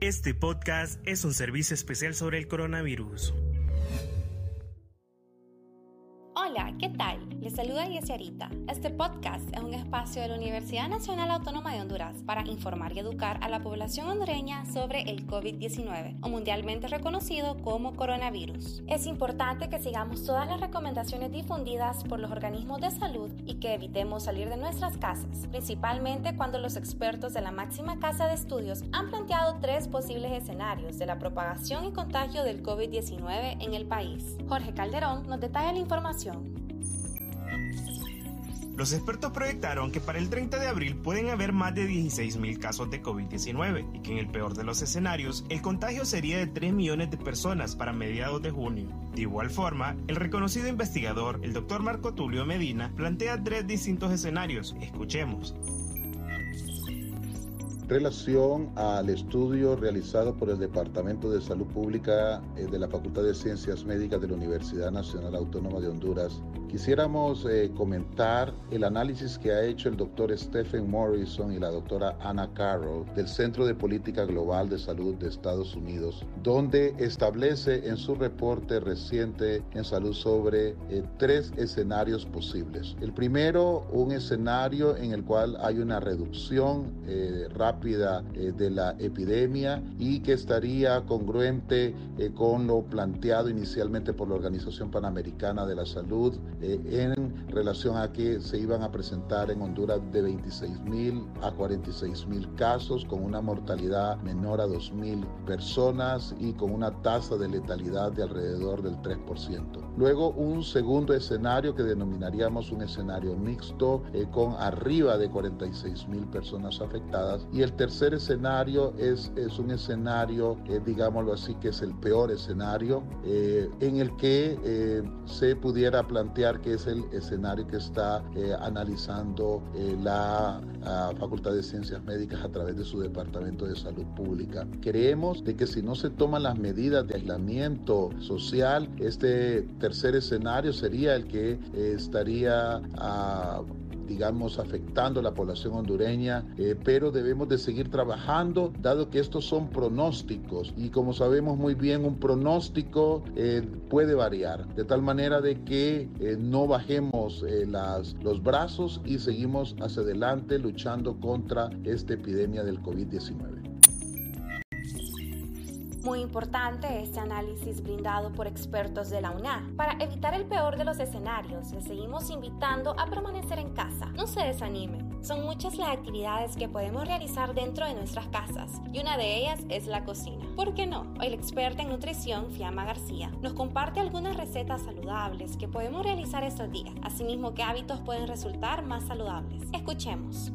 Este podcast es un servicio especial sobre el coronavirus. Hola, ¿qué tal? Les saluda Yesiarita. Este podcast es un espacio de la Universidad Nacional Autónoma de Honduras para informar y educar a la población hondureña sobre el COVID-19, o mundialmente reconocido como coronavirus. Es importante que sigamos todas las recomendaciones difundidas por los organismos de salud y que evitemos salir de nuestras casas, principalmente cuando los expertos de la máxima casa de estudios han planteado tres posibles escenarios de la propagación y contagio del COVID-19 en el país. Jorge Calderón nos detalla la información. Los expertos proyectaron que para el 30 de abril pueden haber más de 16.000 casos de COVID-19 y que en el peor de los escenarios el contagio sería de 3 millones de personas para mediados de junio. De igual forma, el reconocido investigador, el doctor Marco Tulio Medina, plantea tres distintos escenarios. Escuchemos relación al estudio realizado por el Departamento de Salud Pública eh, de la Facultad de Ciencias Médicas de la Universidad Nacional Autónoma de Honduras, quisiéramos eh, comentar el análisis que ha hecho el doctor Stephen Morrison y la doctora Anna Carroll del Centro de Política Global de Salud de Estados Unidos, donde establece en su reporte reciente en salud sobre eh, tres escenarios posibles. El primero, un escenario en el cual hay una reducción rápida eh, de la epidemia y que estaría congruente con lo planteado inicialmente por la Organización Panamericana de la Salud eh, en relación a que se iban a presentar en Honduras de 26 mil a 46 mil casos con una mortalidad menor a 2 mil personas y con una tasa de letalidad de alrededor del 3%. Luego un segundo escenario que denominaríamos un escenario mixto con arriba de 46 mil personas afectadas y el tercer escenario es, es un escenario, eh, digámoslo así, que es el peor escenario, eh, en el que eh, se pudiera plantear que es el escenario que está analizando la Facultad de Ciencias Médicas a través de su Departamento de Salud Pública. Creemos de que si no se toman las medidas de aislamiento social, este tercer escenario sería el que estaría a digamos, afectando a la población hondureña, eh, pero debemos de seguir trabajando, dado que estos son pronósticos y como sabemos muy bien, un pronóstico eh, puede variar, de tal manera de que eh, no bajemos las, los brazos y seguimos hacia adelante luchando contra esta epidemia del COVID-19. Muy importante este análisis brindado por expertos de la UNA. Para evitar el peor de los escenarios, les seguimos invitando a permanecer en casa. No se desanimen. Son muchas las actividades que podemos realizar dentro de nuestras casas y una de ellas es la cocina. ¿Por qué no? Hoy experta en nutrición, Fiamma García, nos comparte algunas recetas saludables que podemos realizar estos días, asimismo qué hábitos pueden resultar más saludables. Escuchemos.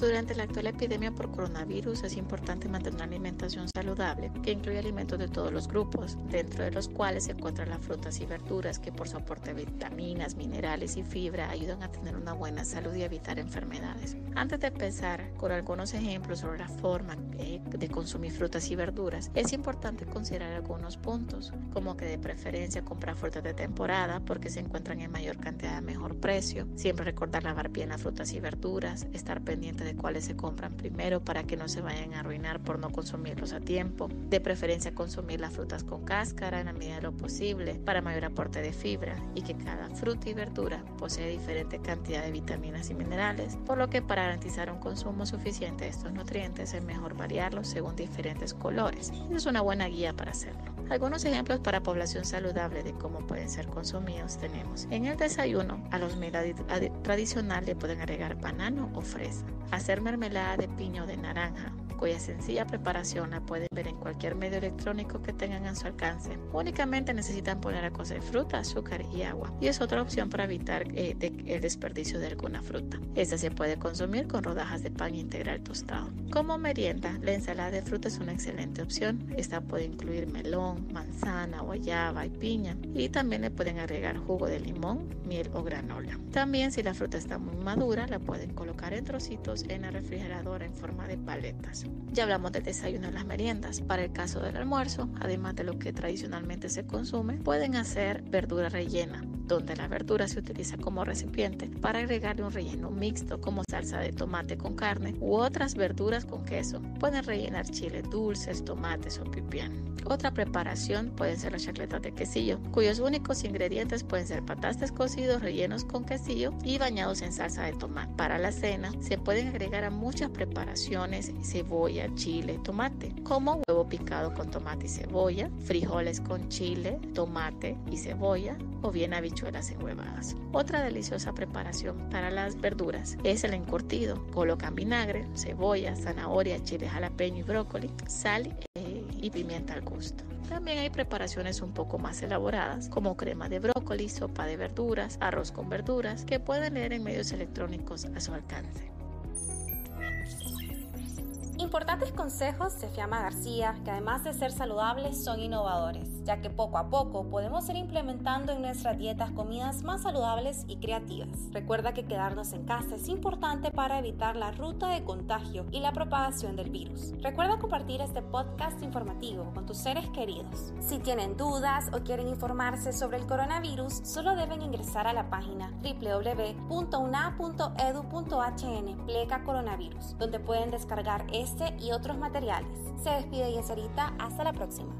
Durante la actual epidemia por coronavirus es importante mantener una alimentación saludable que incluye alimentos de todos los grupos, dentro de los cuales se encuentran las frutas y verduras que por su aporte de vitaminas, minerales y fibra ayudan a tener una buena salud y evitar enfermedades. Antes de empezar con algunos ejemplos sobre la forma de consumir frutas y verduras, es importante considerar algunos puntos, como que de preferencia comprar frutas de temporada porque se encuentran en mayor cantidad a mejor precio, siempre recordar lavar bien las frutas y verduras, estar pendiente de cuáles se compran primero para que no se vayan a arruinar por no consumirlos a tiempo. De preferencia consumir las frutas con cáscara en la medida de lo posible para mayor aporte de fibra y que cada fruta y verdura posee diferente cantidad de vitaminas y minerales, por lo que para garantizar un consumo suficiente de estos nutrientes es mejor variarlos según diferentes colores. Es una buena guía para hacerlo. Algunos ejemplos para población saludable de cómo pueden ser consumidos tenemos. En el desayuno, a los medios tradicionales le pueden agregar banano o fresa. Hacer mermelada de piño de naranja cuya sencilla preparación la pueden ver en cualquier medio electrónico que tengan a su alcance. Únicamente necesitan poner a cocer fruta, azúcar y agua. Y es otra opción para evitar eh, el desperdicio de alguna fruta. Esta se puede consumir con rodajas de pan integral tostado. Como merienda, la ensalada de fruta es una excelente opción. Esta puede incluir melón, manzana, guayaba y piña. Y también le pueden agregar jugo de limón, miel o granola. También si la fruta está muy madura, la pueden colocar en trocitos en la refrigeradora en forma de paletas. Ya hablamos del desayuno y las meriendas. Para el caso del almuerzo, además de lo que tradicionalmente se consume, pueden hacer verdura rellena donde la verdura se utiliza como recipiente para agregarle un relleno mixto como salsa de tomate con carne u otras verduras con queso. Pueden rellenar chile dulces, tomates o pipián. Otra preparación pueden ser las chacletas de quesillo, cuyos únicos ingredientes pueden ser patatas cocidos rellenos con quesillo y bañados en salsa de tomate. Para la cena se pueden agregar a muchas preparaciones cebolla, chile, tomate, como huevo picado con tomate y cebolla, frijoles con chile, tomate y cebolla o bien habichuelas enhuevadas. Otra deliciosa preparación para las verduras es el encurtido. Colocan vinagre, cebolla, zanahoria, chile jalapeño y brócoli, sal eh, y pimienta al gusto. También hay preparaciones un poco más elaboradas, como crema de brócoli, sopa de verduras, arroz con verduras, que pueden leer en medios electrónicos a su alcance. Importantes consejos de Fiamma García, que además de ser saludables son innovadores, ya que poco a poco podemos ir implementando en nuestras dietas comidas más saludables y creativas. Recuerda que quedarnos en casa es importante para evitar la ruta de contagio y la propagación del virus. Recuerda compartir este podcast informativo con tus seres queridos. Si tienen dudas o quieren informarse sobre el coronavirus, solo deben ingresar a la página www.una.edu.hn pleca coronavirus, donde pueden descargar este y otros materiales. Se despide Yeserita, hasta la próxima.